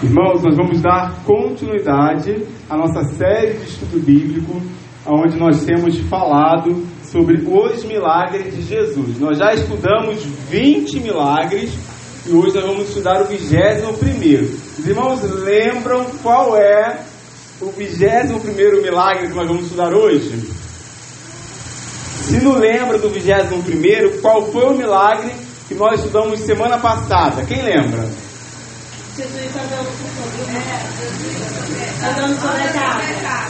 Irmãos, nós vamos dar continuidade à nossa série de estudo bíblico, onde nós temos falado sobre os milagres de Jesus. Nós já estudamos 20 milagres e hoje nós vamos estudar o 21. Os irmãos lembram qual é o 21 milagre que nós vamos estudar hoje? Se não lembra do 21, qual foi o milagre que nós estudamos semana passada? Quem lembra?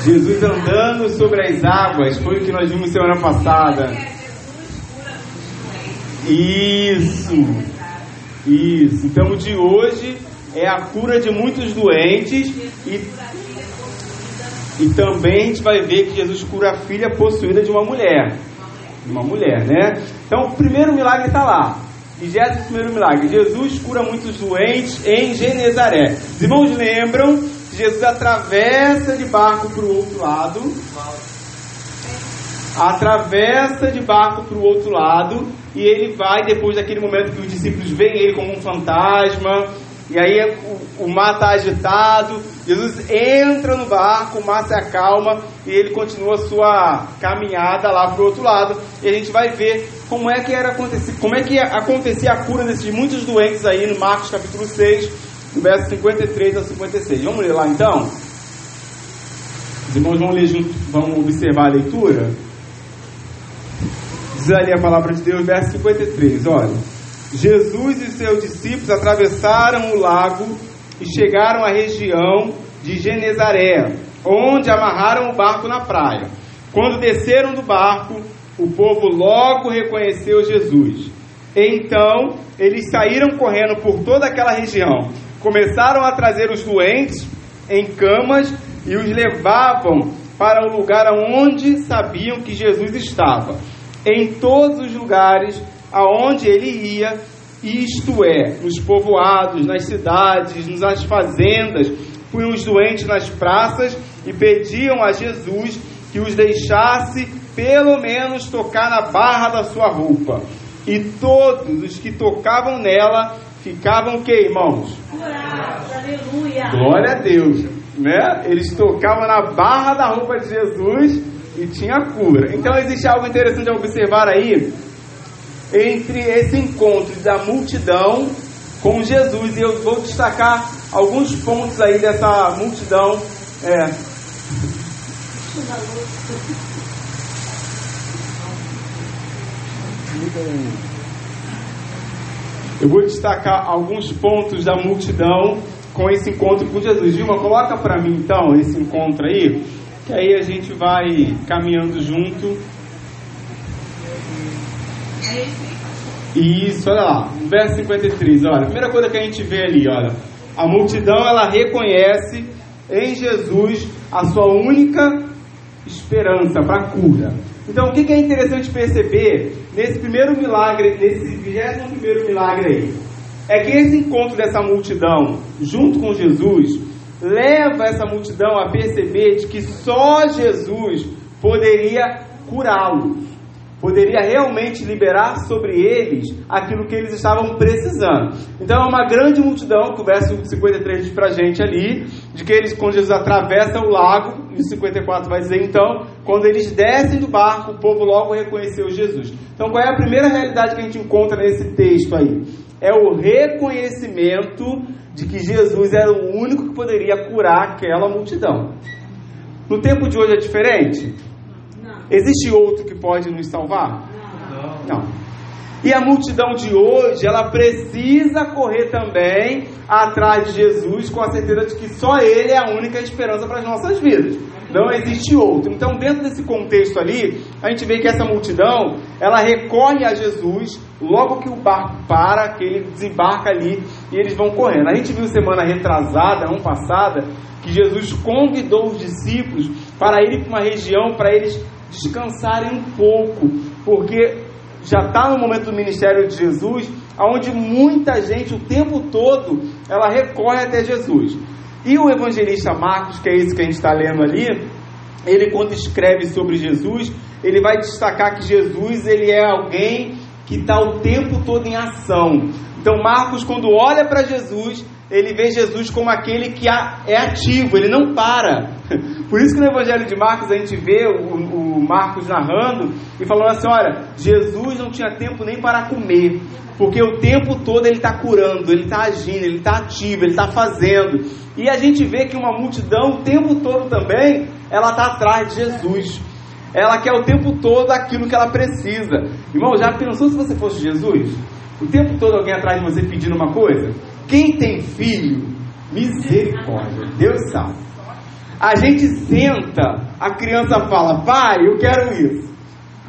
Jesus andando sobre as águas. Foi o que nós vimos semana passada. Isso. Isso. Então, de hoje é a cura de muitos doentes e, e também a gente vai ver que Jesus cura a filha possuída de uma mulher. Uma mulher, né? Então, o primeiro milagre está lá. 21 milagre. Jesus cura muitos doentes em Genezaré. Os irmãos lembram que Jesus atravessa de barco para o outro lado. Atravessa de barco para o outro lado. E ele vai, depois daquele momento que os discípulos veem ele como um fantasma. E aí o, o mar está agitado. Jesus entra no barco, o mar se acalma. E ele continua sua caminhada lá para o outro lado. E a gente vai ver como é que era como é que acontecia a cura desses muitos doentes aí no Marcos capítulo 6, do verso 53 a 56. Vamos ler lá então? Os irmãos vão ler junto, vão observar a leitura. Diz ali a palavra de Deus, verso 53, olha. Jesus e seus discípulos atravessaram o lago e chegaram à região de Genezaré, onde amarraram o barco na praia. Quando desceram do barco, o povo logo reconheceu Jesus. Então, eles saíram correndo por toda aquela região. Começaram a trazer os doentes em camas e os levavam para o lugar onde sabiam que Jesus estava. Em todos os lugares aonde ele ia, isto é, nos povoados, nas cidades, nas fazendas, punham os doentes nas praças e pediam a Jesus que os deixasse pelo menos tocar na barra da sua roupa. E todos os que tocavam nela ficavam que, irmãos? Curados, aleluia. Glória a Deus. Né? Eles tocavam na barra da roupa de Jesus e tinha cura. Então existe algo interessante a observar aí entre esse encontro da multidão com Jesus. E eu vou destacar alguns pontos aí dessa multidão. É, eu vou destacar alguns pontos da multidão com esse encontro com Jesus. Vilma, coloca para mim então esse encontro aí, que aí a gente vai caminhando junto. Isso, olha lá, verso 53, olha, a primeira coisa que a gente vê ali, olha, a multidão ela reconhece em Jesus a sua única esperança para cura. Então, o que é interessante perceber nesse primeiro milagre, nesse 21 milagre aí? É que esse encontro dessa multidão junto com Jesus leva essa multidão a perceber de que só Jesus poderia curá-los poderia realmente liberar sobre eles aquilo que eles estavam precisando. Então é uma grande multidão, que o verso 53 diz pra gente ali, de que eles, quando Jesus atravessa o lago, e o 54 vai dizer então, quando eles descem do barco, o povo logo reconheceu Jesus. Então qual é a primeira realidade que a gente encontra nesse texto aí? É o reconhecimento de que Jesus era o único que poderia curar aquela multidão. No tempo de hoje é diferente? Existe outro que pode nos salvar? Não. E a multidão de hoje, ela precisa correr também atrás de Jesus com a certeza de que só Ele é a única esperança para as nossas vidas. Não existe outro. Então, dentro desse contexto ali, a gente vê que essa multidão, ela recorre a Jesus logo que o barco para, que ele desembarca ali e eles vão correndo. A gente viu semana retrasada, ano passada, que Jesus convidou os discípulos para irem para uma região para eles descansarem um pouco, porque já está no momento do ministério de Jesus, onde muita gente o tempo todo ela recorre até Jesus. E o evangelista Marcos, que é esse que a gente está lendo ali, ele quando escreve sobre Jesus, ele vai destacar que Jesus ele é alguém que está o tempo todo em ação. Então Marcos, quando olha para Jesus, ele vê Jesus como aquele que é ativo, ele não para. Por isso que no Evangelho de Marcos a gente vê o, o Marcos narrando e falando assim: olha, Jesus não tinha tempo nem para comer, porque o tempo todo ele está curando, ele está agindo, ele está ativo, ele está fazendo. E a gente vê que uma multidão o tempo todo também ela está atrás de Jesus. Ela quer o tempo todo aquilo que ela precisa. Irmão, já pensou se você fosse Jesus? O tempo todo alguém atrás de você pedindo uma coisa? Quem tem filho, misericórdia, Deus sabe. A gente senta, a criança fala, pai, eu quero isso.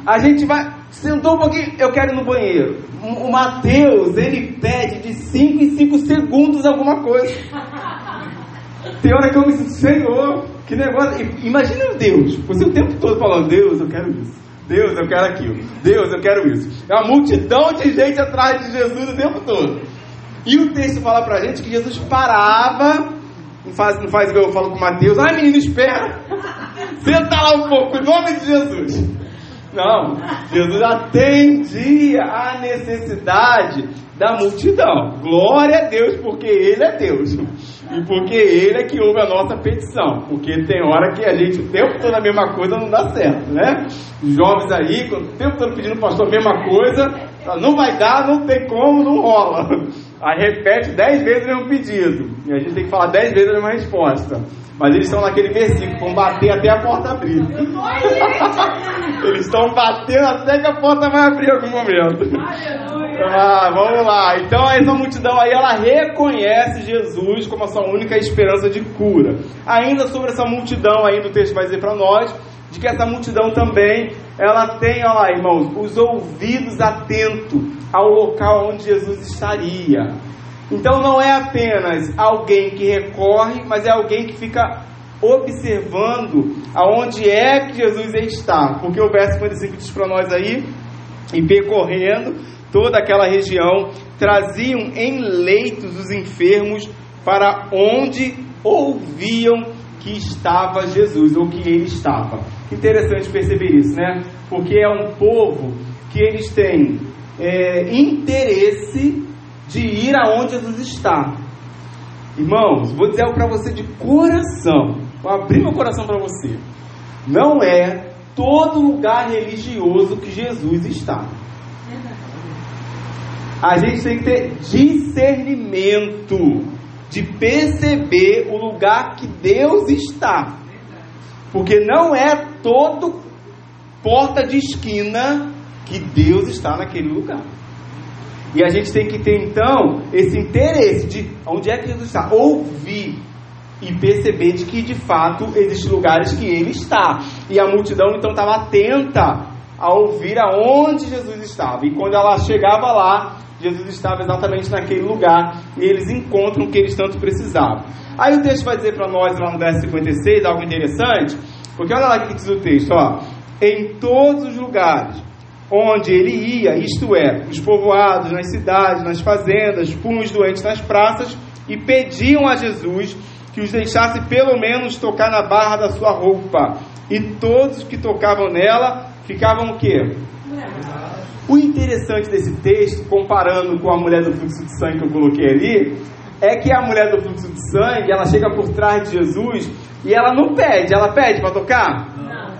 A gente vai, sentou um pouquinho, eu quero ir no banheiro. O Mateus, ele pede de 5 em 5 segundos alguma coisa. Tem hora que eu me sinto, Senhor, que negócio. Imagina Deus, você o tempo todo falando, Deus, eu quero isso. Deus, eu quero aquilo. Deus, eu quero isso. É uma multidão de gente atrás de Jesus o tempo todo. E o texto fala pra gente que Jesus parava, não faz, não faz igual eu falo com Mateus, ai menino, espera, senta lá um pouco, em nome de Jesus. Não, Jesus atendia a necessidade da multidão. Glória a Deus, porque Ele é Deus. E porque Ele é que ouve a nossa petição. Porque tem hora que a gente, o tempo todo a mesma coisa, não dá certo, né? Os jovens aí, o tempo todo pedindo pastor a mesma coisa, não vai dar, não tem como, não rola. Aí repete dez vezes o mesmo pedido. E a gente tem que falar dez vezes a mesma resposta. Mas eles estão naquele versículo, vão bater até a porta abrir. eles estão batendo até que a porta vai abrir em algum momento. Ah, vamos lá. Então essa multidão aí, ela reconhece Jesus como a sua única esperança de cura. Ainda sobre essa multidão aí, o texto vai dizer para nós, de que essa multidão também, ela tem, olha lá, irmãos, os ouvidos atentos ao local onde Jesus estaria. Então não é apenas alguém que recorre, mas é alguém que fica observando aonde é que Jesus está. Porque o verso 55 diz para nós aí, e percorrendo toda aquela região, traziam em leitos os enfermos para onde ouviam que estava Jesus, ou que ele estava. Interessante perceber isso, né? Porque é um povo que eles têm é, interesse de ir aonde Jesus está. Irmãos, vou dizer algo para você de coração. Vou abrir meu coração para você. Não é todo lugar religioso que Jesus está. A gente tem que ter discernimento de perceber o lugar que Deus está. Porque não é todo porta de esquina que Deus está naquele lugar. E a gente tem que ter então esse interesse de onde é que Jesus está, ouvir e perceber de que de fato existem lugares que ele está. E a multidão então estava atenta a ouvir aonde Jesus estava. E quando ela chegava lá, Jesus estava exatamente naquele lugar e eles encontram o que eles tanto precisavam. Aí o texto vai dizer para nós lá no verso 56 algo interessante, porque olha lá o que diz o texto, ó. Em todos os lugares onde ele ia, isto é, os povoados, nas cidades, nas fazendas, punham os doentes nas praças e pediam a Jesus que os deixasse pelo menos tocar na barra da sua roupa. E todos que tocavam nela ficavam o quê? O interessante desse texto, comparando com a mulher do fluxo de sangue que eu coloquei ali, é que a mulher do fluxo de sangue, ela chega por trás de Jesus e ela não pede. Ela pede para tocar? Não.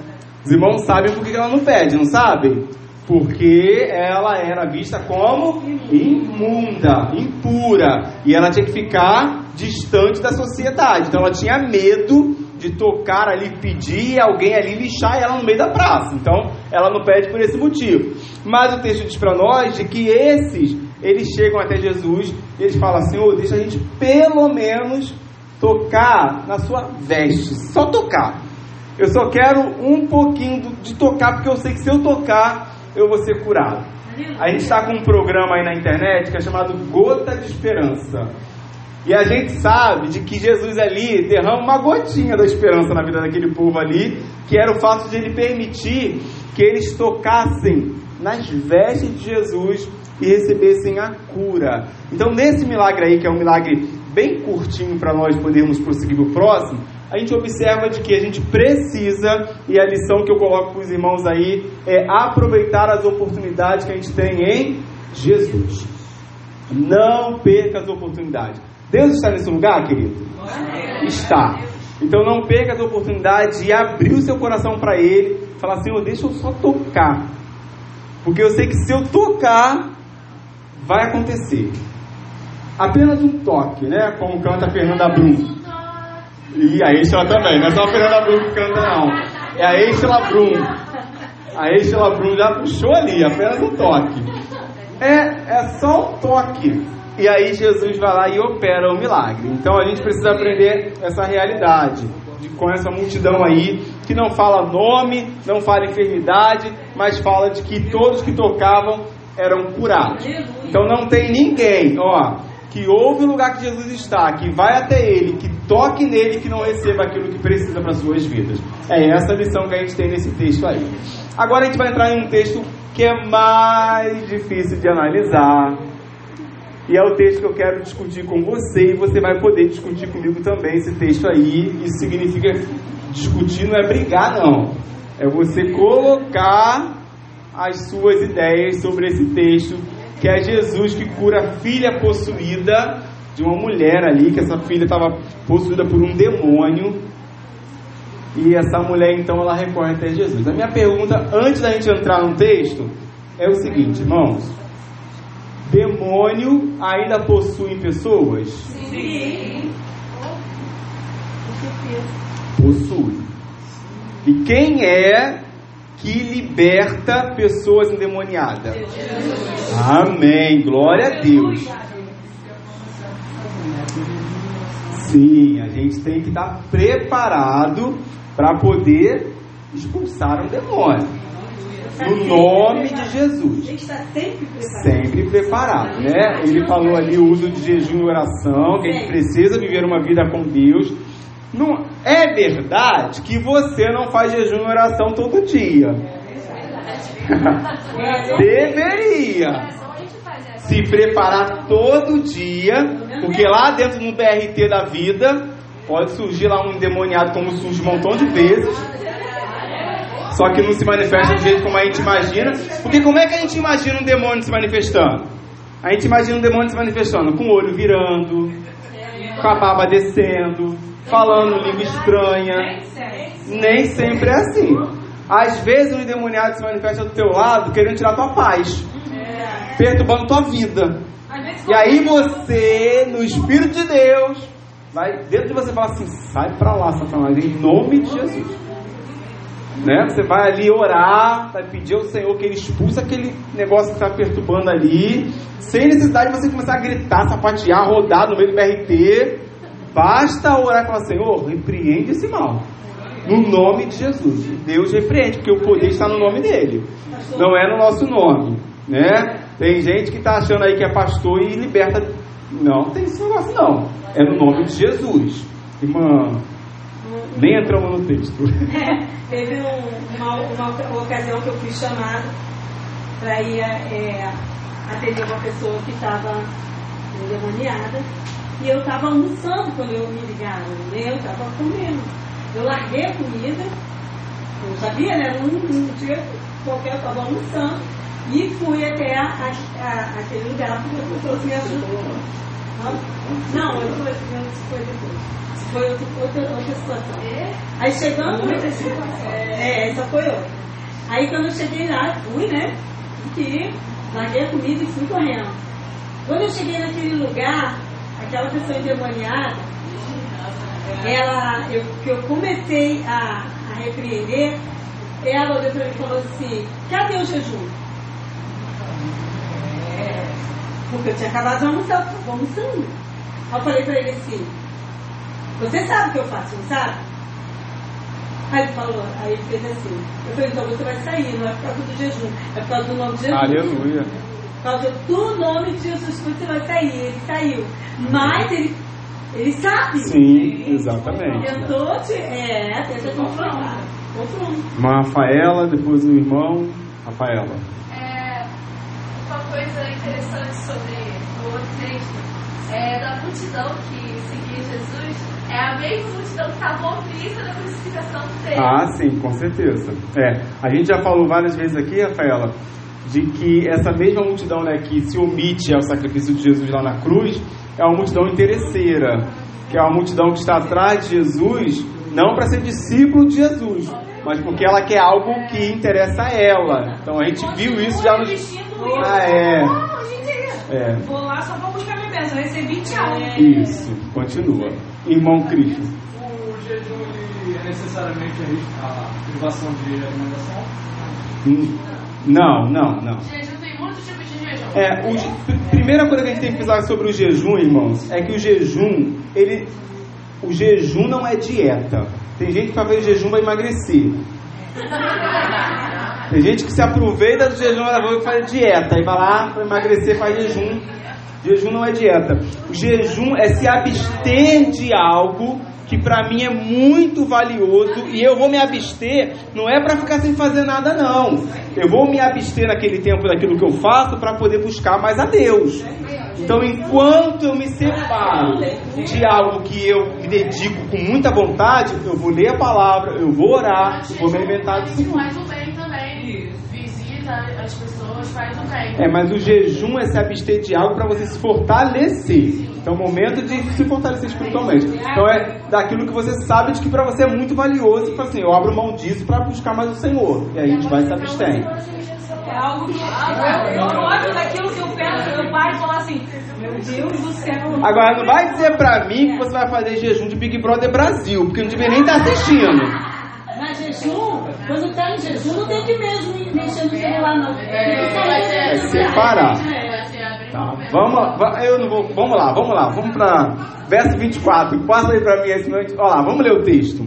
Os irmãos sabem por que ela não pede, não sabem? Porque ela era vista como imunda, impura, e ela tinha que ficar distante da sociedade. Então ela tinha medo de tocar ali, pedir alguém ali lixar ela no meio da praça. Então ela não pede por esse motivo. Mas o texto diz para nós de que esses, eles chegam até Jesus e eles falam: Senhor, deixa a gente pelo menos tocar na sua veste, só tocar. Eu só quero um pouquinho de tocar, porque eu sei que se eu tocar, eu vou ser curado. A gente está com um programa aí na internet que é chamado Gota de Esperança. E a gente sabe de que Jesus ali derrama uma gotinha da esperança na vida daquele povo ali, que era o fato de ele permitir que eles tocassem nas vestes de Jesus e recebessem a cura. Então, nesse milagre aí, que é um milagre bem curtinho para nós podermos prosseguir para o próximo, a gente observa de que a gente precisa, e a lição que eu coloco para os irmãos aí, é aproveitar as oportunidades que a gente tem em Jesus. Não perca as oportunidades. Deus está nesse lugar, querido? Está. Então não perca a oportunidade de abrir o seu coração para Ele, falar, Senhor, deixa eu só tocar. Porque eu sei que se eu tocar, vai acontecer. Apenas um toque, né? Como canta a Fernanda Brum. E a Estela também, não é só a Fernanda Brum que canta, não. É a Estela Brum. A Estela Brum já puxou ali, apenas um toque. É, é só um toque. E aí Jesus vai lá e opera o milagre. Então a gente precisa aprender essa realidade. De, com essa multidão aí, que não fala nome, não fala enfermidade, mas fala de que todos que tocavam eram curados. Então não tem ninguém, ó, que ouve o lugar que Jesus está, que vai até ele, que toque nele, que não receba aquilo que precisa para suas vidas. É essa a lição que a gente tem nesse texto aí. Agora a gente vai entrar em um texto que é mais difícil de analisar. E é o texto que eu quero discutir com você e você vai poder discutir comigo também esse texto aí. Isso significa discutir não é brigar não. É você colocar as suas ideias sobre esse texto, que é Jesus que cura a filha possuída de uma mulher ali, que essa filha estava possuída por um demônio. E essa mulher então ela recorre até Jesus. A minha pergunta, antes da gente entrar no texto, é o seguinte, irmãos: demônio ainda possui pessoas? Sim. Possui. E quem é que liberta pessoas endemoniadas? Amém. Glória a Deus. Sim, a gente tem que estar preparado para poder expulsar um demônio. No nome de Jesus. Sempre preparado. Sempre preparado, né? Ele falou ali o uso de jejum e oração, que a gente precisa viver uma vida com Deus. Não, é verdade que você não faz jejum e oração todo dia. Deveria se preparar todo dia, porque lá dentro no BRT da vida pode surgir lá um endemoniado como surge um montão de vezes. Só que não se manifesta do jeito como a gente imagina. Porque como é que a gente imagina um demônio se manifestando? A gente imagina um demônio se manifestando com o olho virando, com a baba descendo, falando língua estranha. Nem sempre é assim. Às vezes um endemoniado se manifesta do teu lado querendo tirar tua paz, perturbando tua vida. E aí você, no Espírito de Deus, vai dentro de você e fala assim: sai pra lá, Satanás, em nome de Jesus. Né? Você vai ali orar, vai pedir ao Senhor que Ele expulse aquele negócio que está perturbando ali, sem necessidade de você começar a gritar, sapatear, rodar no meio do BRT. Basta orar e falar: Senhor, repreende esse mal. No nome de Jesus. Deus repreende, porque o poder está no nome dele. Não é no nosso nome. Né? Tem gente que está achando aí que é pastor e liberta. Não, tem esse negócio não. É no nome de Jesus. Irmã, nem entramos no texto. Teve um- uma, uma ocasião que eu fui chamada para ir é, atender uma pessoa que estava endemoniada. E eu estava almoçando quando eu me ligaram, né? Eu estava comendo. Eu larguei a comida, eu sabia, né? Num, num dia qualquer eu estava almoçando e fui até a- a- aquele lugar porque a pessoa me ajudou. Não, eu isso foi depois. Foi outra, outra, outra situação. Aí chegando. É, essa foi outra. Aí quando eu cheguei lá, fui, né? Que larguei a comida e fui correndo. Quando eu cheguei naquele lugar, aquela pessoa endemoniada, ela, eu, que eu comecei a, a repreender, ela olhou para mim e falou assim, cadê o jejum? É, porque eu tinha acabado de almoçar, almoçando. Aí eu falei para ele assim, você sabe o que eu faço, não sabe? Aí ele falou, aí ele fez assim. Eu falei, então você vai sair, não é por causa do jejum, é por causa do nome de Jesus. Aleluia. Por causa do nome de Jesus que você vai sair. Ele saiu. Mas ele, ele sabe. Sim, exatamente. Tentou te. É, tenta confrontar. Confronto. Irmã Rafaela, depois o irmão Rafaela. É, uma coisa sobre o outro texto é da multidão que seguia Jesus, é a mesma multidão que estava omissa da crucificação dele. Ah, sim, com certeza. É, a gente já falou várias vezes aqui, Rafaela, de que essa mesma multidão né, que se omite ao sacrifício de Jesus lá na cruz é uma multidão interesseira, que é uma multidão que está atrás de Jesus, não para ser discípulo de Jesus, mas porque ela quer algo que interessa a ela. Então a gente viu isso já nos. Ah, é. É. Vou lá só para buscar minha bênção, recebi tchau. Isso, continua. Irmão Cristo. O jejum é necessariamente a privação de alimentação? Hum, não, não, não. Jejum tem muitos tipos de jejum. É, o, primeira coisa que a gente tem que falar sobre o jejum, irmãos, é que o jejum, ele, o jejum não é dieta. Tem gente que vai fazer jejum para emagrecer. Tem gente que se aproveita do jejum, vai fazer dieta e vai lá para emagrecer, faz jejum. Jejum não é dieta. O jejum é se abster de algo que para mim é muito valioso e eu vou me abster, não é para ficar sem fazer nada não. Eu vou me abster naquele tempo daquilo que eu faço para poder buscar mais a Deus. Então, enquanto eu me separo de algo que eu me dedico com muita vontade, eu vou ler a palavra, eu vou orar, vou me alimentar do Senhor. As pessoas, faz o bem. É, mas o jejum é se abster de algo para você se fortalecer. Então, é o momento de se fortalecer espiritualmente. Então, é daquilo que você sabe de que para você é muito valioso. Tipo assim, eu abro mão disso para buscar mais o Senhor. E aí a gente vai se abstendo. É algo que eu, gosto daquilo que eu penso, meu pai fala assim, meu Deus do céu. Agora, não vai dizer pra mim que você vai fazer jejum de Big Brother Brasil, porque eu não devia nem estar assistindo. Mas jejum, quando tá em jejum, não tem que mesmo mexer no celular, não. Tem que sair É do separar. Vai ser abrir Tá, mesmo. vamos, va- eu não vou, vamos lá, vamos lá, vamos para verso 24. Passa aí para mim esse momento. Olha lá, vamos ler o texto.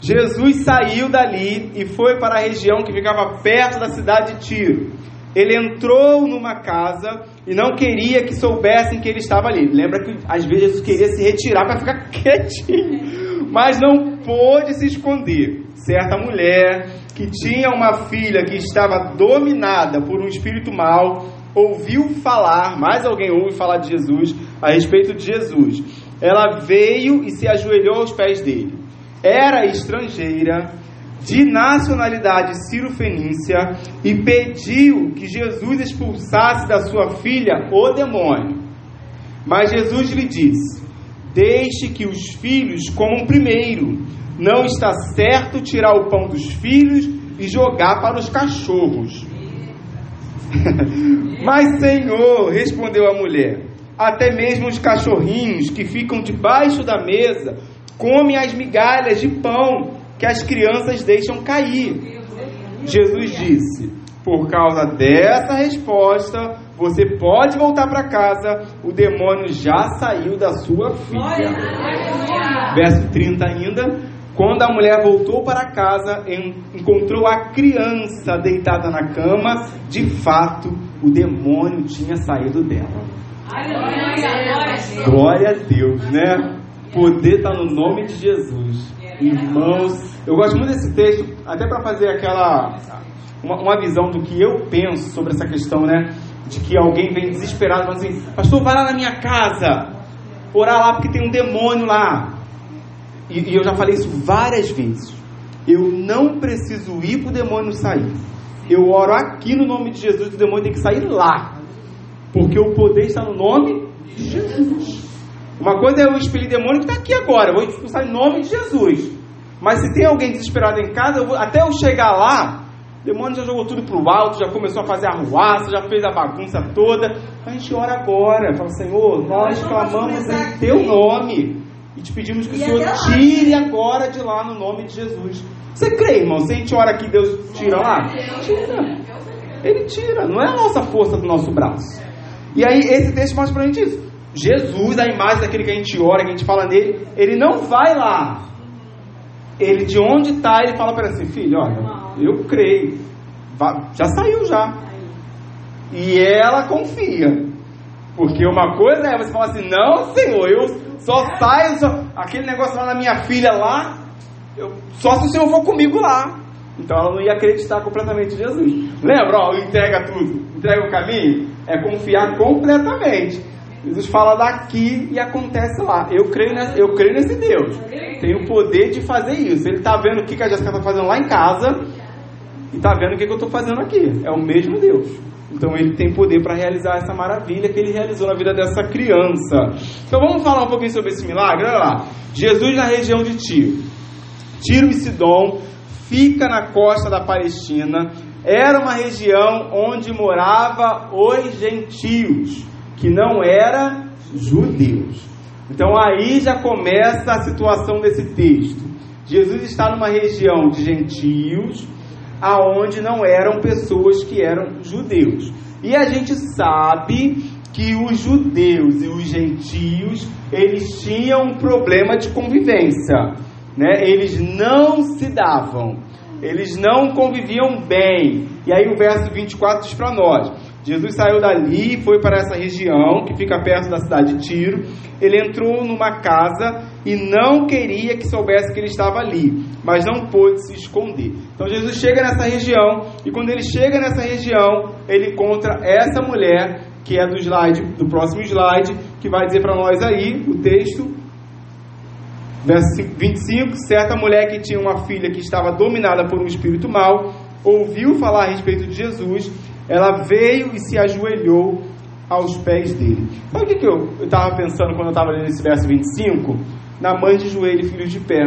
Jesus saiu dali e foi para a região que ficava perto da cidade de Tiro. Ele entrou numa casa e não queria que soubessem que ele estava ali. Lembra que às vezes Jesus queria se retirar para ficar quietinho, mas não pôde se esconder. Certa mulher que tinha uma filha que estava dominada por um espírito mau ouviu falar, mais alguém ouve falar de Jesus, a respeito de Jesus. Ela veio e se ajoelhou aos pés dele. Era estrangeira, de nacionalidade sírio-fenícia, e pediu que Jesus expulsasse da sua filha o demônio. Mas Jesus lhe disse: Deixe que os filhos comam primeiro. Não está certo tirar o pão dos filhos e jogar para os cachorros. Mas, Senhor, respondeu a mulher, até mesmo os cachorrinhos que ficam debaixo da mesa comem as migalhas de pão que as crianças deixam cair. Jesus disse: Por causa dessa resposta, você pode voltar para casa, o demônio já saiu da sua filha. Verso 30 ainda. Quando a mulher voltou para casa, en- encontrou a criança deitada na cama. De fato, o demônio tinha saído dela. Glória a Deus, né? Poder está no nome de Jesus. Irmãos, eu gosto muito desse texto, até para fazer aquela. Uma, uma visão do que eu penso sobre essa questão, né? De que alguém vem desesperado e fala assim: Pastor, vai lá na minha casa, orar lá porque tem um demônio lá. E, e eu já falei isso várias vezes. Eu não preciso ir para o demônio sair. Eu oro aqui no nome de Jesus, o demônio tem que sair lá. Porque o poder está no nome de Jesus. Uma coisa é eu expelir demônio que está aqui agora. Eu vou expulsar em nome de Jesus. Mas se tem alguém desesperado em casa, vou- até eu chegar lá, o demônio já jogou tudo para o alto, já começou a fazer a ruaça, já fez a bagunça toda. A gente ora agora. Fala, Senhor, nós clamamos em teu nome. E te pedimos que o E Senhor até lá. tire agora de lá no nome de Jesus. Você crê, irmão? Se a gente ora aqui, Deus tira lá? Tira. Ele tira, não é a nossa força do nosso braço. E aí, esse texto mostra pra gente isso. Jesus, a imagem daquele que a gente ora, que a gente fala nele, ele não vai lá. Ele, de onde está, ele fala para ela assim: Filho, olha, eu creio. Já saiu já. E ela confia. Porque uma coisa é você falar assim: Não, Senhor, eu só saio. Só... Aquele negócio lá na minha filha lá, eu- só se o Senhor for comigo lá. Então ela não ia acreditar completamente em Jesus. Lembra, ó, entrega tudo, entrega o caminho, é confiar completamente. Jesus fala daqui e acontece lá. Eu creio nesse, eu creio nesse Deus. Tem o poder de fazer isso. Ele está vendo o que que a Jéssica está fazendo lá em casa e está vendo o que, que eu estou fazendo aqui. É o mesmo Deus. Então ele tem poder para realizar essa maravilha que ele realizou na vida dessa criança. Então vamos falar um pouquinho sobre esse milagre? Olha lá. Jesus na região de Tiro. Tiro e Sidom fica na costa da Palestina. Era uma região onde morava os gentios, que não eram judeus. Então aí já começa a situação desse texto. Jesus está numa região de gentios, aonde não eram pessoas que eram judeus. E a gente sabe que os judeus e os gentios, eles tinham um problema de convivência, né? Eles não se davam. Eles não conviviam bem. E aí o verso 24 diz para nós: Jesus saiu dali e foi para essa região que fica perto da cidade de Tiro. Ele entrou numa casa e não queria que soubesse que ele estava ali, mas não pôde se esconder. Então Jesus chega nessa região e quando ele chega nessa região, ele encontra essa mulher que é do slide, do próximo slide, que vai dizer para nós aí o texto, verso 25, certa mulher que tinha uma filha que estava dominada por um espírito mau, ouviu falar a respeito de Jesus ela veio e se ajoelhou aos pés dele. Sabe o que, que eu estava pensando quando eu estava lendo esse verso 25? Na mãe de joelho e filhos de pé.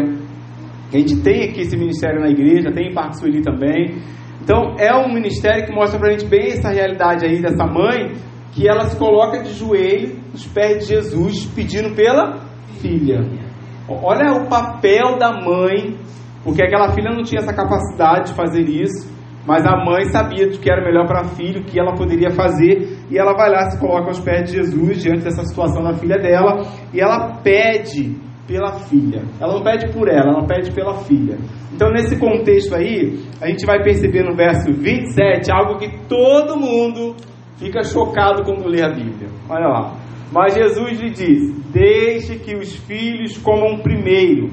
A gente tem aqui esse ministério na igreja, tem em Parque Sueli também. Então é um ministério que mostra para a gente bem essa realidade aí dessa mãe, que ela se coloca de joelho nos pés de Jesus, pedindo pela filha. Olha o papel da mãe, porque aquela filha não tinha essa capacidade de fazer isso. Mas a mãe sabia que era melhor para a filha, o que ela poderia fazer, e ela vai lá, se coloca aos pés de Jesus diante dessa situação da filha dela, e ela pede pela filha. Ela não pede por ela, ela pede pela filha. Então, nesse contexto aí, a gente vai perceber no verso 27 algo que todo mundo fica chocado quando lê a Bíblia. Olha lá. Mas Jesus lhe diz: Deixe que os filhos comam primeiro.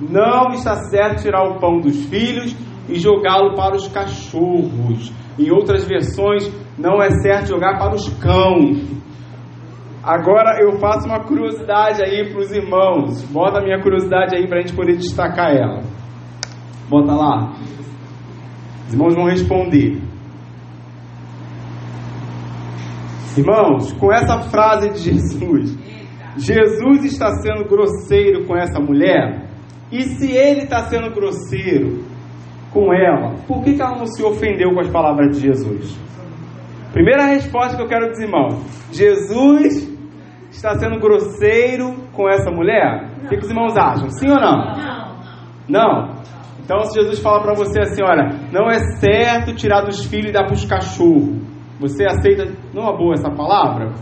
Não está certo tirar o pão dos filhos e jogá-lo para os cachorros. Em outras versões, não é certo jogar para os cães. Agora eu faço uma curiosidade aí para os irmãos. Bota a minha curiosidade aí para a gente poder destacar ela. Bota lá. Os irmãos vão responder. Irmãos, com essa frase de Jesus, Jesus está sendo grosseiro com essa mulher? E se ele está sendo grosseiro, com ela, por que, que ela não se ofendeu com as palavras de Jesus? Primeira resposta que eu quero dizer, irmão: Jesus está sendo grosseiro com essa mulher? Não. O que, que os irmãos acham? Sim ou não? Não. Não? Então, se Jesus fala para você assim: olha, não é certo tirar dos filhos e dar para os cachorros, você aceita, não é boa essa palavra?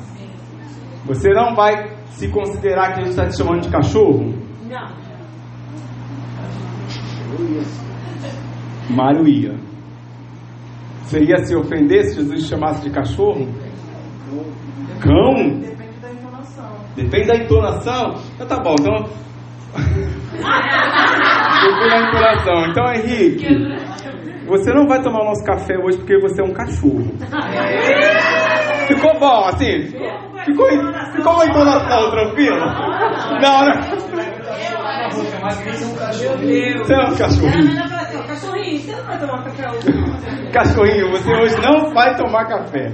Você não vai se considerar que ele está te chamando de cachorro? Não. Mário ia. Você ia se ofender se Jesus chamasse de cachorro? Cão? Depende da entonação. Depende da entonação? Então tá bom, então. Depende da entonação. Então, Henrique, você não vai tomar o nosso café hoje porque você é um cachorro. Ficou bom, assim? Ficou, ficou uma entonação tranquila? Não, não. Você é um cachorrinho. Cachorrinho, você não vai tomar café hoje. Cachorrinho, você hoje não vai tomar café.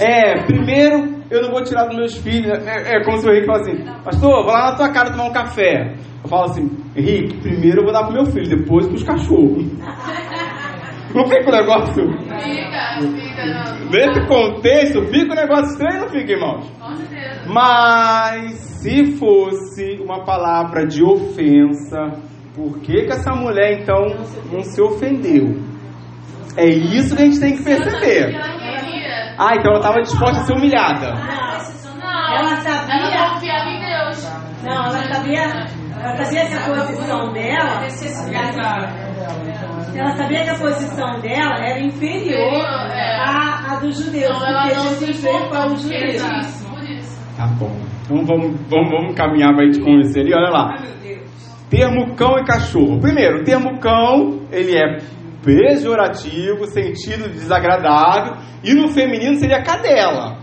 É, primeiro eu não vou tirar dos meus filhos. É, é como se o Henrique falasse assim: Pastor, vou lá na tua casa tomar um café. Eu falo assim: Henrique, primeiro eu vou dar pro meu filho, depois pros cachorros. Não fica o negócio? Fica, fica. Nesse contexto, fica o negócio estranho, não fica, irmãos? Com certeza. Mas se fosse uma palavra de ofensa, por que, que essa mulher então não se ofendeu? É isso que a gente tem que perceber. Ah, então ela estava disposta a ser humilhada. Não, ela sabia. Ela confiava em Deus. Não, ela sabia. Ela sabia que a posição dela. Ela sabia que a posição dela era inferior à, à dos judeus, porque Jesus veio para os judeus. Tá bom. Então vamos, vamos, vamos caminhar para a gente conhecer ali. Olha lá. Termo cão e cachorro. Primeiro, o termo cão, ele é pejorativo, sentido desagradável, e no feminino seria cadela.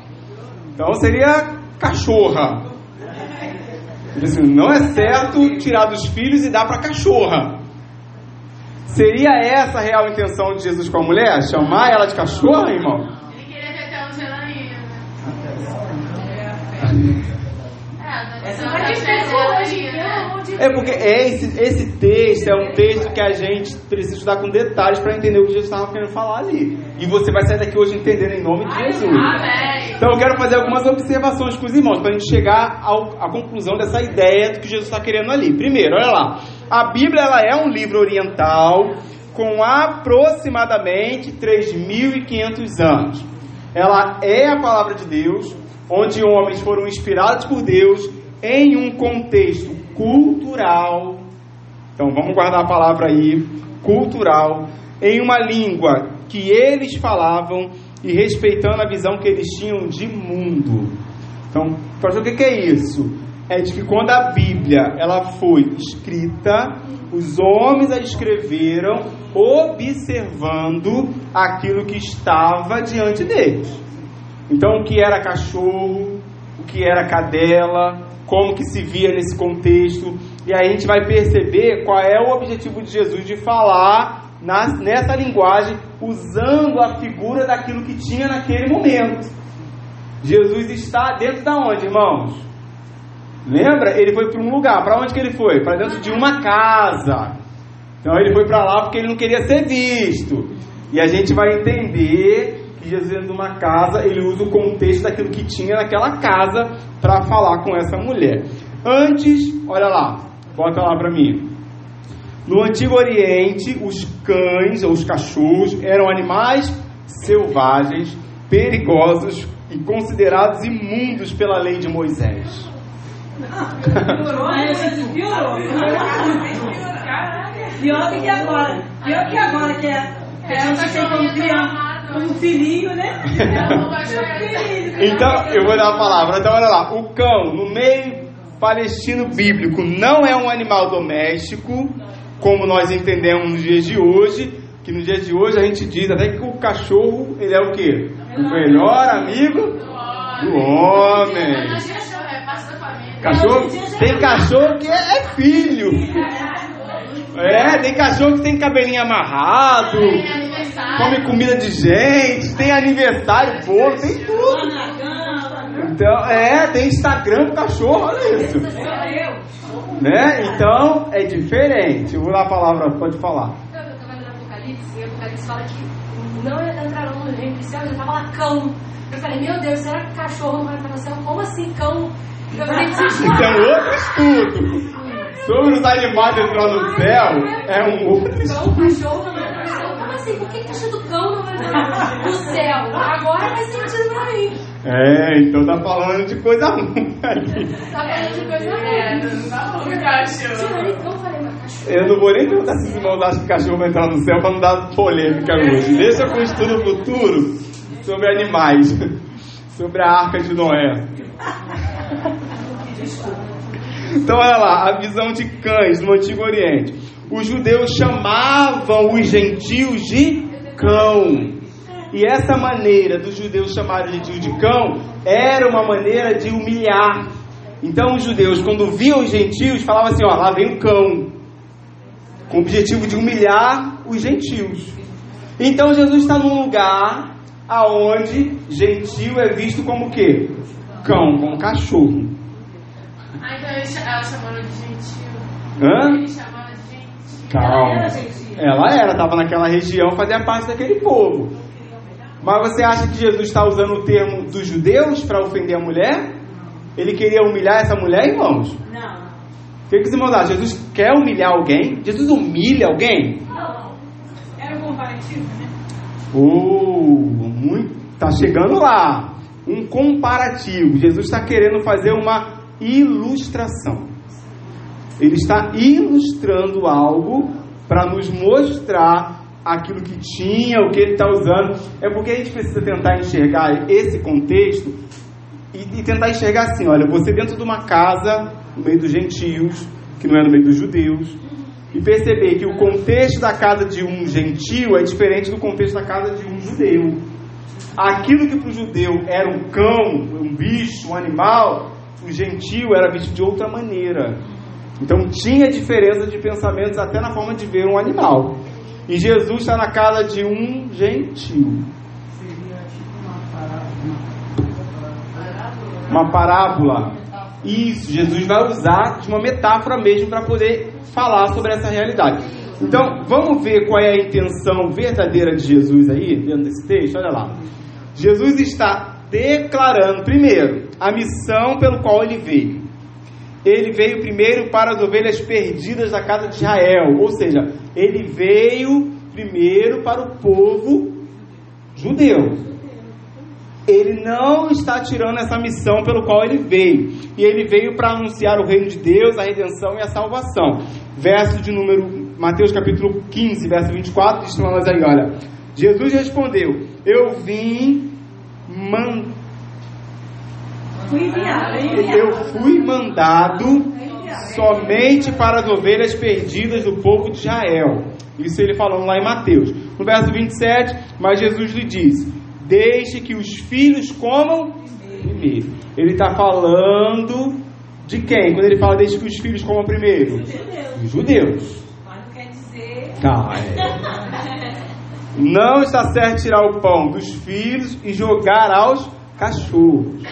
Então seria cachorra. Assim, não é certo tirar dos filhos e dar para cachorra. Seria essa a real intenção de Jesus com a mulher? Chamar ela de cachorra, irmão? Ele queria ver onde ela ia. É, É porque é esse, esse texto é um texto que a gente precisa estudar com detalhes para entender o que Jesus estava querendo falar ali. E você vai sair daqui hoje entendendo em nome de Jesus. Então eu quero fazer algumas observações com os irmãos para a gente chegar ao- à conclusão dessa ideia do que Jesus está querendo ali. Primeiro, olha lá, a Bíblia ela é um livro oriental com aproximadamente 3.500 anos. Ela é a palavra de Deus, onde homens foram inspirados por Deus em um contexto cultural. Então vamos guardar a palavra aí, cultural, em uma língua que eles falavam e respeitando a visão que eles tinham de mundo. Então, o que que é isso? É de que quando a Bíblia ela foi escrita, os homens a escreveram observando aquilo que estava diante deles. Então, o que era cachorro, o que era cadela, como que se via nesse contexto, e aí a gente vai perceber qual é o objetivo de Jesus de falar na- nessa linguagem, usando a figura daquilo que tinha naquele momento. Jesus está dentro da onde, irmãos? Lembra? Ele foi para um lugar. Para onde que ele foi? Para dentro de uma casa. Então ele foi para lá porque ele não queria ser visto. E a gente vai entender que Jesus dentro de uma casa, ele usa o contexto daquilo que tinha naquela casa para falar com essa mulher. Antes, olha lá, bota lá para mim. No Antigo Oriente, os cães ou os cachorros eram animais selvagens, perigosos e considerados imundos pela lei de Moisés. Piorou, né? gente? Piorou. Pior do que agora. Pior que agora, que é. Gente tem como criar um filhinho, né? Então, eu vou dar a palavra. Então, olha lá. O cão, no meio palestino bíblico, não é um animal doméstico, como nós entendemos nos dias de hoje. Que nos dias de hoje a gente diz até que o cachorro, ele é o quê? O melhor amigo do homem. É. Cachorro, tem cachorro que é, é filho. É, tem cachorro que tem cabelinho amarrado. Come comida de gente, tem aniversário, bolo, tem tudo. Então, é, tem Instagram pro cachorro, olha isso. Né? Então, é diferente. Eu vou dar a palavra, pode falar. Eu estava lendo Apocalipse, e Apocalipse fala que não entraram no reino dos céus, já estava lá cão. Eu falei, meu Deus, será que cachorro não vai entrar no céu? Como assim cão? Eu falei, Isso é um outro estudo. Sobre os animais entrando no céu, é um outro estudo. cão, cachorro não vai entrar no céu. Assim? Por que que tá achando cão não vai entrar no céu? Agora faz sentido pra mim. É, então tá falando de coisa ruim. Tá falando de coisa É, ruim. não tá falei, mas cachorro. Eu não vou nem perguntar se os irmãos acham que cachorro vai entrar no céu para não dar polêmica hoje. Deixa para um estudo futuro sobre animais, sobre a arca de Noé. Então, olha lá, a visão de cães no Antigo Oriente. Os judeus chamavam os gentios de cão. E essa maneira dos judeus chamarem os gentios de cão era uma maneira de humilhar. Então, os judeus, quando viam os gentios, falavam assim: ó, lá vem o cão com o objetivo de humilhar os gentios. Então Jesus está num lugar aonde gentil é visto como o quê? Cão, como cachorro. Ah, então ele cha- ela chamou de gentil. Hã? Ele chamou gentil. Calma. Ela era, estava naquela região, fazia parte daquele povo. Mas você acha que Jesus está usando o termo dos judeus para ofender a mulher? Ele queria humilhar essa mulher, irmãos? Não. O que, que os irmãos acham? Jesus quer humilhar alguém? Jesus humilha alguém? Era um comparativo, né? Oh, muito, tá chegando lá. Um comparativo. Jesus está querendo fazer uma ilustração. Ele está ilustrando algo para nos mostrar aquilo que tinha, o que ele está usando. É porque a gente precisa tentar enxergar esse contexto e, e tentar enxergar assim: olha, você dentro de uma casa, no meio dos gentios, que não é no meio dos judeus, e perceber que o contexto da casa de um gentio é diferente do contexto da casa de um judeu. Aquilo que para o judeu era um cão, um bicho, um animal, o gentio era visto de outra maneira. Então tinha diferença de pensamentos até na forma de ver um animal. E Jesus está na casa de um gentil. Seria tipo uma parábola. Uma parábola. Isso, Jesus vai usar de uma metáfora mesmo para poder falar sobre essa realidade. Então, vamos ver qual é a intenção verdadeira de Jesus aí, dentro desse texto? Olha lá. Jesus está declarando, primeiro, a missão pelo qual ele veio. Ele veio primeiro para as ovelhas perdidas da casa de Israel, ou seja, ele veio primeiro para o povo judeu. Ele não está tirando essa missão pelo qual ele veio. E ele veio para anunciar o reino de Deus, a redenção e a salvação. Verso de número, Mateus capítulo 15, verso 24, diz para nós aí, olha. Jesus respondeu: Eu vim man... Eu fui mandado somente para as ovelhas perdidas do povo de Israel. Isso ele falando lá em Mateus. No verso 27, mas Jesus lhe disse: Deixe que os filhos comam primeiro. Ele está falando de quem? Quando ele fala deixe que os filhos comam primeiro? Os judeus. Mas não quer dizer. Tá, é. Não está certo tirar o pão dos filhos e jogar aos cachorros.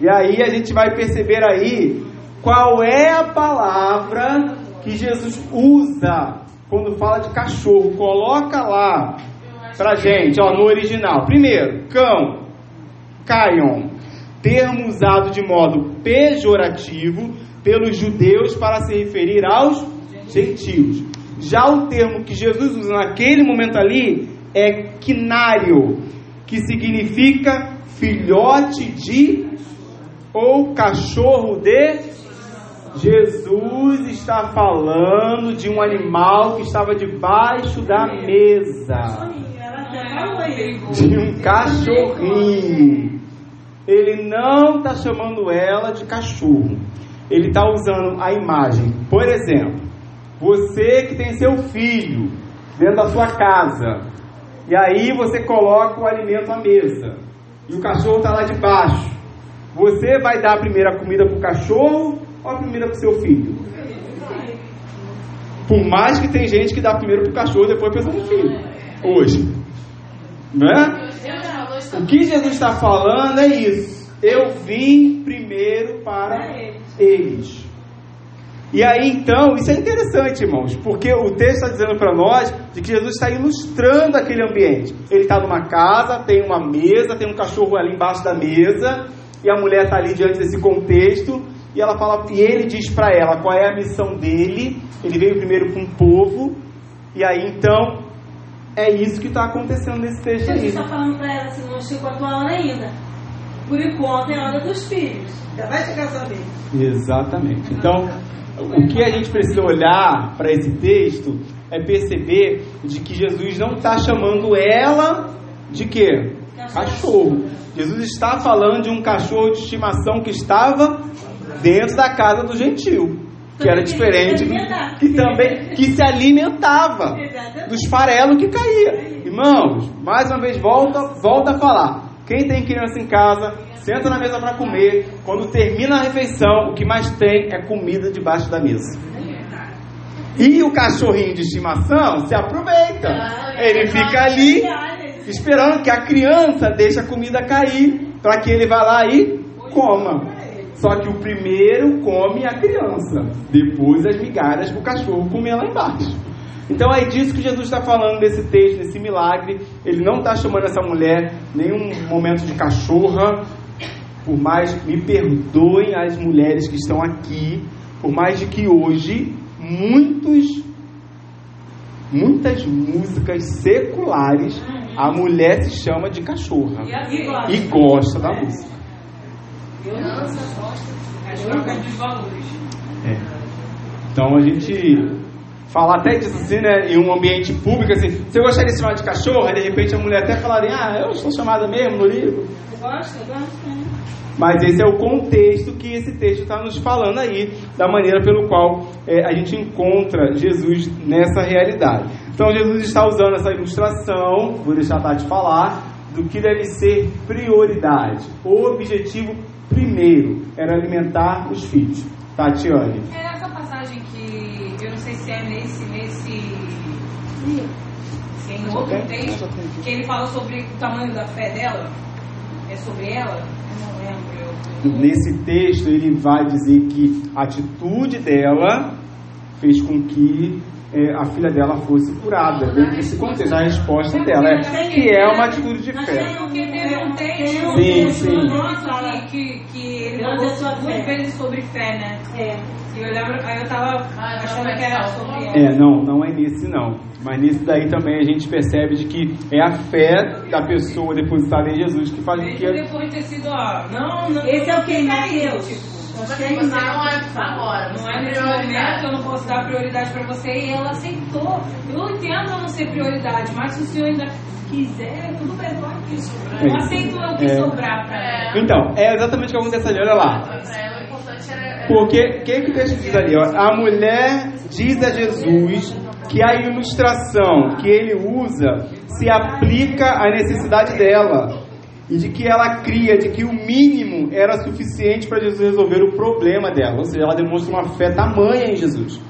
E aí a gente vai perceber aí qual é a palavra que Jesus usa quando fala de cachorro. Coloca lá pra gente, ó, no original. Primeiro, cão, caion, termo usado de modo pejorativo pelos judeus para se referir aos gentios. Já o termo que Jesus usa naquele momento ali é quinário, que significa filhote de ou cachorro de Jesus está falando de um animal que estava debaixo da mesa, de um cachorrinho. Ele não está chamando ela de cachorro. Ele está usando a imagem. Por exemplo, você que tem seu filho dentro da sua casa, e aí você coloca o alimento à mesa, e o cachorro está lá debaixo. Você vai dar a primeira comida para o cachorro ou a primeira para o seu filho? Por mais que tem gente que dá primeiro para o cachorro depois pensa no filho. Hoje. Não é? O que Jesus está falando é isso. Eu vim primeiro para eles. E aí então, isso é interessante, irmãos, porque o texto está dizendo para nós de que Jesus está ilustrando aquele ambiente. Ele está numa casa, tem uma mesa, tem um cachorro ali embaixo da mesa, e a mulher está ali diante desse contexto, e ela fala, e ele diz para ela qual é a missão dele. Ele veio primeiro com um povo, e aí então é isso que está acontecendo nesse texto Jesus aí. está falando para ela assim, não chegou a tua hora ainda. Por enquanto é a hora dos filhos. Já vai chegar a sua vez. Exatamente. Então, o que a gente precisa olhar para esse texto é perceber de que Jesus não está chamando ela de quê? Cachorro. Jesus está falando de um cachorro de estimação que estava dentro da casa do gentil, que era diferente, que também que se alimentava dos farelos que caía. Irmãos, mais uma vez volta, volta a falar. Quem tem criança em casa, senta na mesa para comer. Quando termina a refeição, o que mais tem é comida debaixo da mesa. E o cachorrinho de estimação se aproveita. Ele fica ali esperando que a criança deixe a comida cair para que ele vá lá e coma. Só que o primeiro come a criança, depois as migalhas para o cachorro comer lá embaixo. Então é disso que Jesus está falando nesse texto, nesse milagre. Ele não está chamando essa mulher nenhum momento de cachorra. Por mais me perdoem as mulheres que estão aqui, por mais de que hoje muitos muitas músicas seculares a mulher se chama de cachorra E gosta. da música. Criança gosta. Cachorro dos valores. É. Então a gente fala até disso assim, né? Em um ambiente público, assim, você gostaria de se chamar de cachorro? Aí de repente a mulher até falaria, ah, eu sou chamada mesmo no livro. Gosta, gosta. né? Mas esse é o contexto que esse texto está nos falando aí, da maneira pelo qual é, a gente encontra Jesus nessa realidade. Então Jesus está usando essa ilustração, vou deixar a Tati falar, do que deve ser prioridade. O objetivo primeiro era alimentar os filhos. Tatiane. É Tem outro texto que ele fala sobre o tamanho da fé dela. É sobre ela? Eu não lembro. Eu... Nesse texto, ele vai dizer que a atitude dela fez com que é, a filha dela fosse curada. Dentro desse contexto, a resposta dela é que é uma atitude de fé. Sim, sim. que, que, que ele falou é sua duas fé. vezes sobre fé, né? É. E eu lembro, aí eu tava Ah, achando que era não. sobre ela. É, não, não é nesse não. Mas nesse daí também a gente percebe de que é a fé da pessoa depositada em Jesus que faz Mesmo que depois de ter sido, ó, não, não. Esse é o que? não Mateus. Acho que Você é não é que fala. agora. Não é nesse prioridade. momento, eu não posso dar prioridade pra você. E ela aceitou. Eu entendo eu não ser prioridade, mas se o senhor ainda quiser, tudo bem, pode sobrar. Eu É. aceito o que É. sobrar pra ela. É. Então, é exatamente o que acontece ali, olha lá. Porque, o que, que o texto diz ali? Ó? A mulher diz a Jesus que a ilustração que ele usa se aplica à necessidade dela. E de que ela cria, de que o mínimo era suficiente para Jesus resolver o problema dela. Ou seja, ela demonstra uma fé tamanha em Jesus.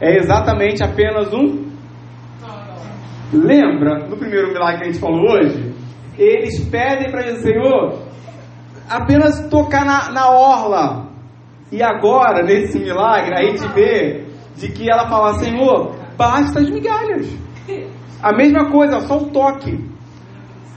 É exatamente apenas um Lembra no primeiro milagre que a gente falou hoje? Eles pedem para Jesus, Senhor, apenas tocar na, na orla. E agora, nesse milagre, a gente vê de que ela fala, Senhor, basta as migalhas. A mesma coisa, só o toque.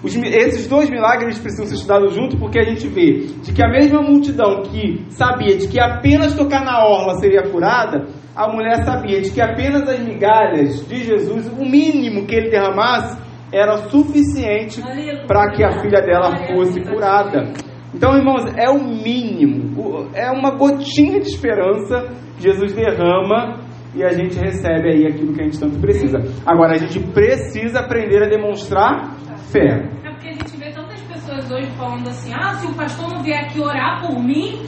Os esses dois milagres precisam ser estudados juntos porque a gente vê de que a mesma multidão que sabia de que apenas tocar na orla seria curada, a mulher sabia de que apenas as migalhas de Jesus, o mínimo que ele derramasse, era suficiente para que a filha dela fosse curada. Então, irmãos, é o mínimo, é uma gotinha de esperança que Jesus derrama e a gente recebe aí aquilo que a gente tanto precisa. Agora, a gente precisa aprender a demonstrar fé. É porque a gente vê tantas pessoas hoje falando assim: ah, se o pastor não vier aqui orar por mim,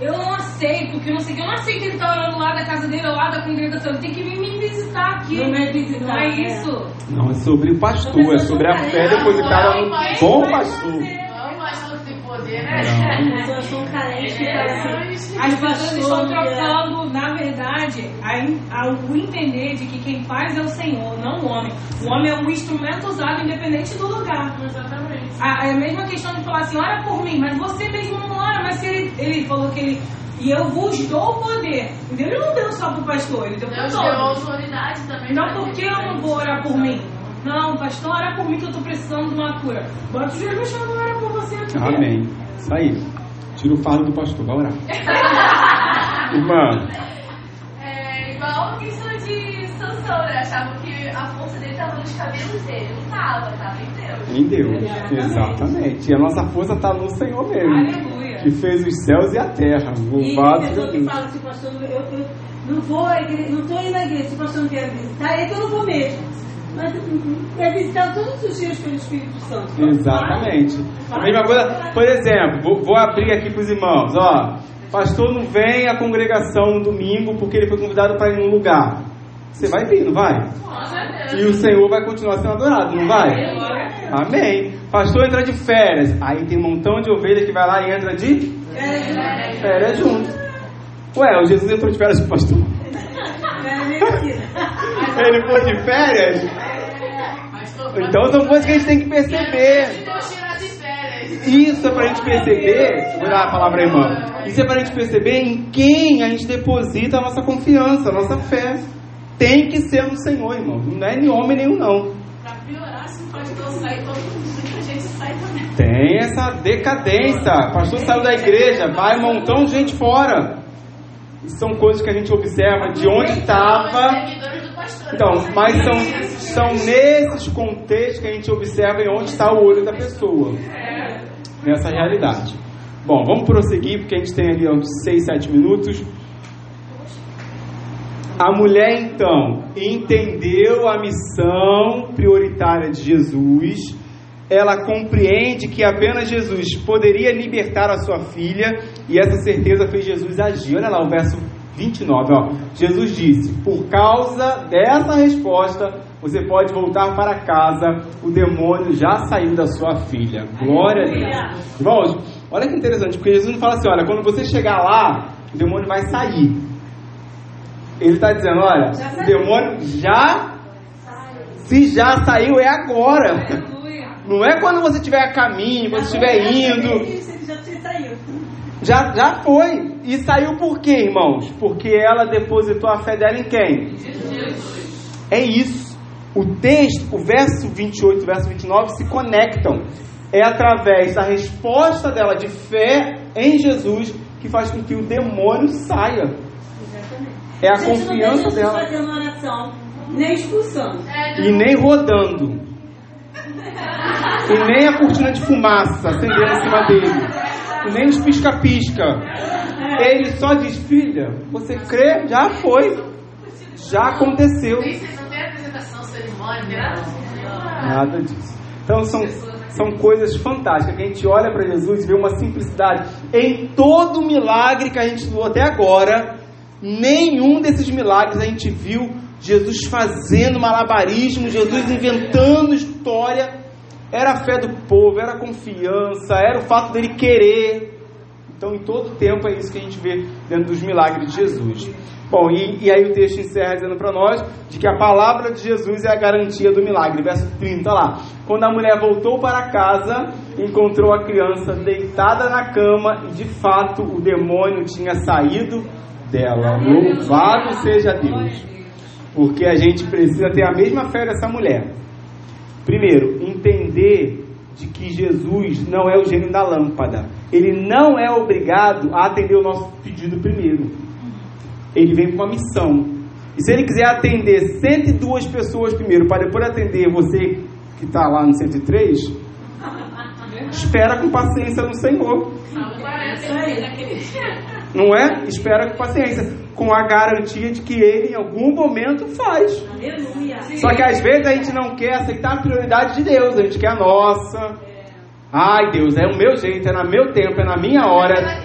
eu não aceito, porque eu não sei que eu não aceito ele estar orando lá da casa dele ou lá da congregação. Ele tem que vir me visitar aqui. Não é visitar, Não é é. isso. Não, é sobre o pastor, é sobre a fé depositada no bom pastor. Tem poder, né? As são carentes assim. As pessoas estão pastor, trocando, na verdade, a, in- a- o entender de que quem faz é o Senhor, não o homem. O homem é um instrumento usado independente do lugar. Exatamente. A, a mesma questão de falar assim, ora por mim, mas você mesmo não ora, mas se ele, ele falou que ele. E eu vos dou o poder. Ele não deu só pro pastor, ele deu pra Deus deu todos. autoridade também. Então pra por gente, que eu não vou orar por mim? Não, pastor, ora por mim que eu tô precisando de uma cura. Bota o joelho no chão e ora por você aqui. Amém. Isso aí. Tira o fardo do pastor, vai orar. Irmã, É igual a questão de Sansão, né? Achavam que a força dele tava nos cabelos dele. Não tava, tava em Deus. em Deus. Exatamente. E a nossa força está no Senhor mesmo. Aleluia. Que fez os céus e a terra. E Louvado tem pessoa que fala assim, pastor, eu, eu não vou à igreja, não estou indo na igreja, se o pastor não quer visitar, é que eu não vou mesmo. Mas é visitar todos os dias pelo Espírito Santo. Exatamente. A mesma coisa, por exemplo, vou, vou abrir aqui para os irmãos, ó. Pastor não vem à congregação no domingo porque ele foi convidado para ir num lugar. Você vai vir, não vai? E o Senhor vai continuar sendo adorado, não vai? Amém. Pastor entra de férias. Aí tem um montão de ovelha que vai lá e entra de férias junto. Ué, o Jesus entrou de férias com o pastor. Ele foi de férias? Então são coisas que a gente tem que perceber. Isso é pra gente perceber. Vou dar a palavra aí, irmã. Isso é pra gente perceber em quem a gente deposita a nossa confiança, a nossa fé. Tem que ser no Senhor, irmão. Não é nem homem nenhum, não. Pra piorar, se o pastor sair, todo mundo, muita gente sai também. Tem essa decadência. O pastor saiu da igreja, vai um montão de gente fora. São coisas que a gente observa de onde estava. Então, mas são, são nesses contextos que a gente observa em onde está o olho da pessoa. Nessa realidade. Bom, vamos prosseguir, porque a gente tem ali uns 6, 7 minutos. A mulher, então, entendeu a missão prioritária de Jesus. Ela compreende que apenas Jesus poderia libertar a sua filha, e essa certeza fez Jesus agir. Olha lá o verso 29, ó. Jesus disse: Por causa dessa resposta, você pode voltar para casa, o demônio já saiu da sua filha. Glória a Deus. Irmãos, olha que interessante, porque Jesus não fala assim: olha, quando você chegar lá, o demônio vai sair. Ele está dizendo: olha, o demônio já Se já saiu, é agora. Não é quando você estiver a caminho, quando estiver indo. Já. Já, foi. E saiu por quê, irmãos? Porque ela depositou a fé dela em quem? É isso. O texto, o verso 28 e o verso 29 se conectam. É através da resposta dela de fé em Jesus que faz com que o demônio saia. Exatamente. É a gente não confiança deixa dela. fazendo oração, nem expulsando. É, E nem rodando. E nem a cortina de fumaça acendendo em cima dele. Nem os pisca-pisca. Ele só diz, filha, você crê? Já foi. Já aconteceu. Nada disso. Então são, são coisas fantásticas. Que a gente olha para Jesus e vê uma simplicidade. Em todo milagre que a gente estudou até agora, nenhum desses milagres a gente viu Jesus fazendo malabarismo, Jesus inventando história. Era a fé do povo, era a confiança, era o fato dele querer. Então, em todo tempo, é isso que a gente vê dentro dos milagres de Jesus. Bom, e, e aí o texto encerra dizendo para nós de que a palavra de Jesus é a garantia do milagre. Verso 30 lá. Quando a mulher voltou para casa, encontrou a criança deitada na cama e de fato o demônio tinha saído dela. Louvado seja Deus. Porque a gente precisa ter a mesma fé dessa mulher. Primeiro, entender de que Jesus não é o gênio da lâmpada. Ele não é obrigado a atender o nosso pedido primeiro. Ele vem com uma missão. E se ele quiser atender 102 pessoas primeiro, para depois atender você que está lá no 103, espera com paciência no Senhor. Não é? Espera com paciência. Com a garantia de que ele em algum momento faz. Aleluia. Só que às vezes a gente não quer aceitar a prioridade de Deus, a gente quer a nossa. Ai Deus, é o meu jeito, é no meu tempo, é na minha hora. Né?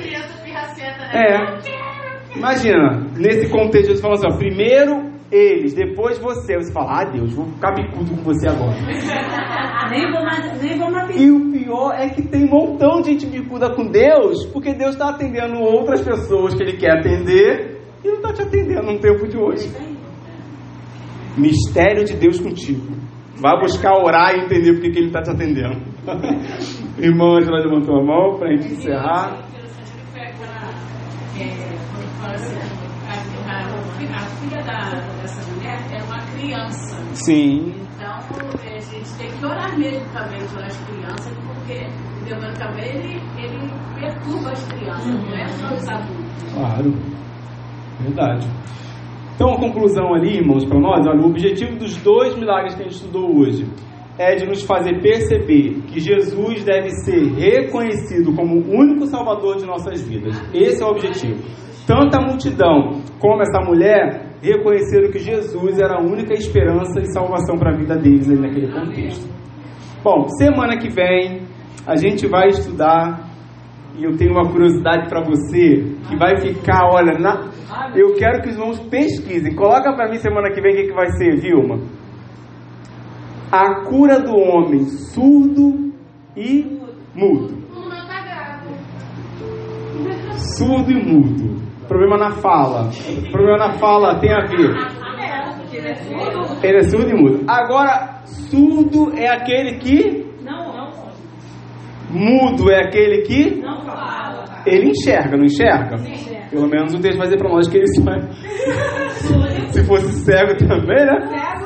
É. Imagina, nesse contexto, Jesus falando assim: ó, primeiro eles, depois você. Você fala, ah Deus, vou ficar bicudo com você agora. Nem vou mais, nem vou mais. E o pior é que tem um montão de gente bicuda com Deus, porque Deus está atendendo outras pessoas que Ele quer atender e não está te atendendo no tempo de hoje. Mistério de Deus contigo. Vai buscar orar e entender porque que Ele está te atendendo. Irmã Angela levantou a mão para a gente encerrar. interessante que foi aquela. É, quando fala assim, a, a- filha da, dessa mulher era uma criança. Sim, Então, é, a gente tem que orar mesmo também pelas crianças, porque o demônio também ele, ele perturba as crianças, não é só os adultos. claro. Verdade. Então, a conclusão ali, irmãos, para nós, olha, o objetivo dos dois milagres que a gente estudou hoje é de nos fazer perceber que Jesus deve ser reconhecido como o único salvador de nossas vidas. Esse é o objetivo. Tanto a multidão como essa mulher reconheceram que Jesus era a única esperança e salvação para a vida deles ali naquele contexto. Bom, semana que vem a gente vai estudar e eu tenho uma curiosidade para você que vai ficar, olha, na... eu quero que os irmãos pesquisem. Coloca para mim semana que vem o que, que vai ser, Vilma. A cura do homem surdo e mudo. Tá. Surdo e mudo. Problema na fala. Problema na fala tem a ver. Ele é surdo e mudo. Agora, surdo é aquele que. Não, não, Mudo é aquele que. não fala. Ele enxerga, não enxerga? Pelo menos o texto vai dizer para nós que ele só Se fosse cego também, né?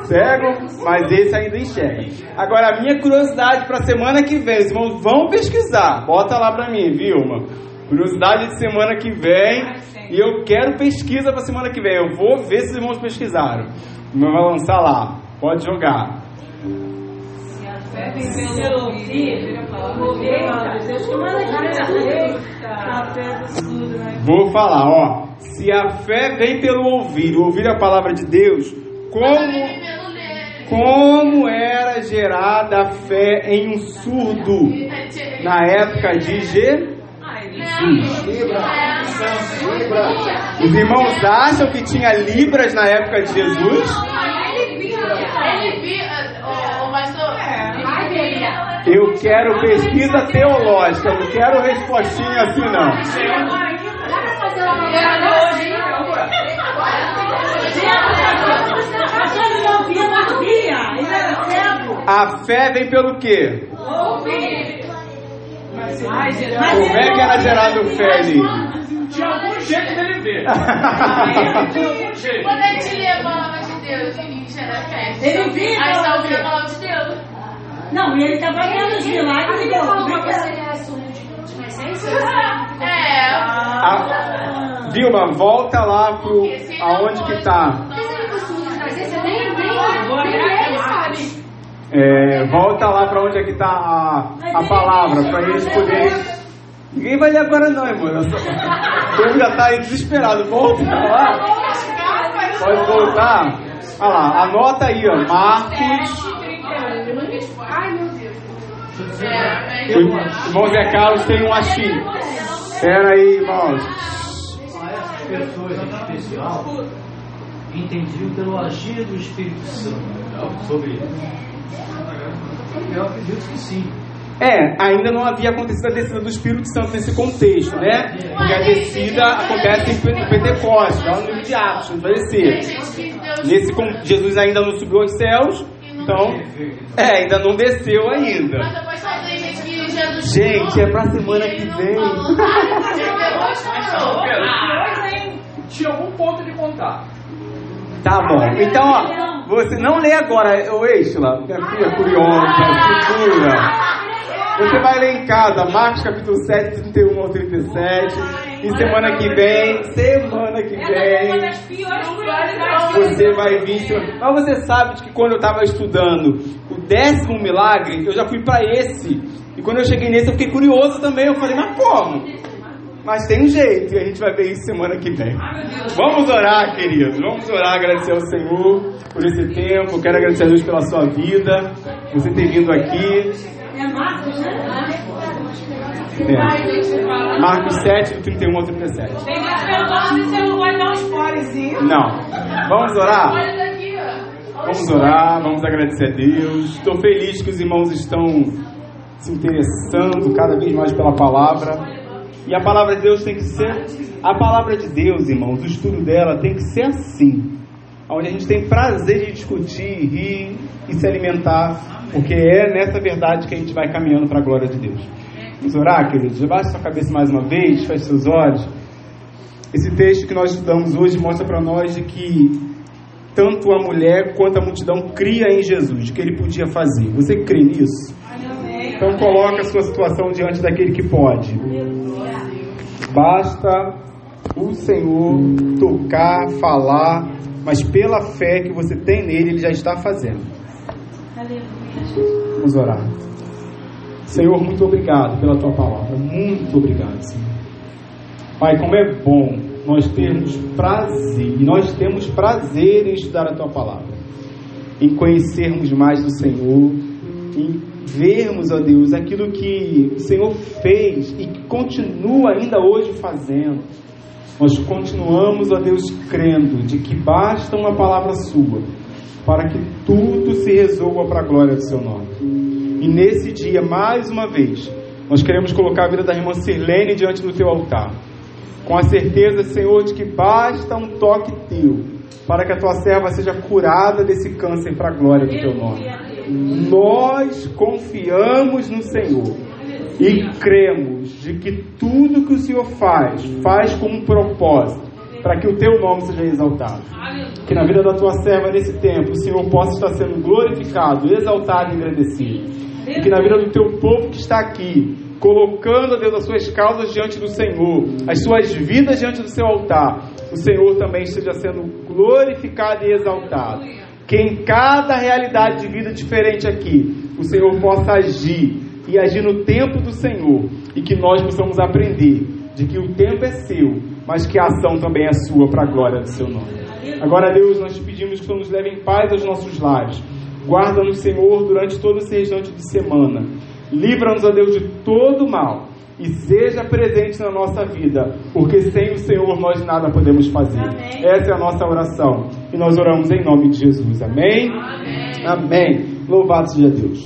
Cego, mas esse ainda enxerga. Agora, a minha curiosidade para semana que vem, os irmãos vão pesquisar. Bota lá para mim, Vilma. Curiosidade de semana que vem. E eu quero pesquisa para semana que vem. Eu vou ver se os irmãos pesquisaram. Não vai lançar lá. Pode jogar. Se A fé? Vou falar, ó. Se a fé vem pelo ouvir, ouvir a palavra de Deus, como. Como era gerada a fé em um surdo na época de Jesus? Os irmãos acham que tinha libras na época de Jesus? Eu quero pesquisa teológica, não quero respostinha assim não. A fé vem pelo quê? Ai, Jesus. Como é que era gerado fé ali? Tinha algum jeito dele ver. Tinha algum jeito. Quando ele te lê a palavra de Deus e gera fé, Ele vive aí está a ouvindo a palavra. de Deus. Não, e ele estava vendo os milagres Ele de Deus. falou é que ele é surdo de, de nascença? É. A- Vilma, volta lá pro aonde que tá. Mas ele é surdo de nascença, nem, nem, nem ele sabe. É, volta lá pra onde é que tá a, a palavra, pra eles poderem. Ninguém vai ler agora não, irmão. Eu só- O povo já tá aí desesperado. Volta lá. Pode voltar. Olha lá, anota aí, ó. Marcos. Ai, meu Deus. O irmão Zé Carlos tem um achinho. Pera aí, irmãos. Essas pessoas em especial entendiam pelo agir do Espírito Santo sobre eles. Eu acredito que sim. É, ainda não havia acontecido a descida do Espírito Santo nesse contexto, né? Porque a descida acontece em Pente- Pentecostes, lá no livro de Atos, não vai descer. Nesse, Jesus ainda não subiu aos céus, então, é, ainda não desceu ainda. Gente, é pra semana que vem. Tinha algum ponto de contato. Tá bom. Então, ó, você não lê agora, ô Estela, minha filha curiosa, segura. Você vai ler em casa, Marcos capítulo 7, 31 ao 37. E semana que vem, semana que é vem, você vai vir. Mas você sabe que quando eu estava estudando o décimo milagre, eu já fui para esse. E quando eu cheguei nesse, eu fiquei curioso também. Eu falei, mas como? Mas tem jeito, e a gente vai ver isso semana que vem. Vamos orar, queridos. Vamos orar, agradecer ao Senhor por esse tempo. Quero agradecer a Deus pela sua vida, você ter vindo aqui. É Marcos, né? É. Marcos 7, do 31 ao 37. Tem que perguntar se você não vai dar. Não. Vamos orar? Vamos orar, vamos agradecer a Deus. Estou feliz que os irmãos estão se interessando cada vez mais pela palavra. E a palavra de Deus tem que ser. A palavra de Deus, irmãos, o estudo dela tem que ser assim. Onde a gente tem prazer de discutir, rir e se alimentar. Porque é nessa verdade que a gente vai caminhando para a glória de Deus. Vamos orar, queridos? Abaixe sua cabeça mais uma vez, feche seus olhos. Esse texto que nós estudamos hoje mostra para nós de que tanto a mulher quanto a multidão cria em Jesus, de que ele podia fazer. Você crê nisso? Então coloca a sua situação diante daquele que pode. Basta o Senhor tocar, falar, mas pela fé que você tem nele, ele já está fazendo. Vamos orar. Senhor, muito obrigado pela tua palavra. Muito obrigado, Senhor. Pai, como é bom nós termos prazer, e nós temos prazer em estudar a tua palavra, em conhecermos mais do Senhor, em vermos, ó Deus, aquilo que o Senhor fez e que continua ainda hoje fazendo. Nós continuamos, ó Deus, crendo de que basta uma palavra sua para que tudo se resolva para a glória do seu nome. E nesse dia, mais uma vez, nós queremos colocar a vida da irmã Sirlene diante do teu altar. Com a certeza, Senhor, de que basta um toque teu para que a tua serva seja curada desse câncer para a glória do teu nome. Nós confiamos no Senhor e cremos de que tudo que o Senhor faz, faz com um propósito, para que o teu nome seja exaltado. Que na vida da tua serva nesse tempo o Senhor possa estar sendo glorificado, exaltado e agradecido. E que na vida do teu povo que está aqui, colocando, Deus, as suas causas diante do Senhor, as suas vidas diante do seu altar, o Senhor também esteja sendo glorificado e exaltado. Que em cada realidade de vida diferente aqui, o Senhor possa agir e agir no tempo do Senhor e que nós possamos aprender de que o tempo é seu, mas que a ação também é sua para a glória do seu nome. Agora, Deus, nós te pedimos que Senhor nos leve em paz aos nossos lares. Guarda-nos, Senhor, durante todo esse restante de semana. Livra-nos, ó Deus, de todo mal e seja presente na nossa vida, porque sem o Senhor nós nada podemos fazer. Amém. Essa é a nossa oração e nós oramos em nome de Jesus. Amém? Amém. Louvado seja Deus.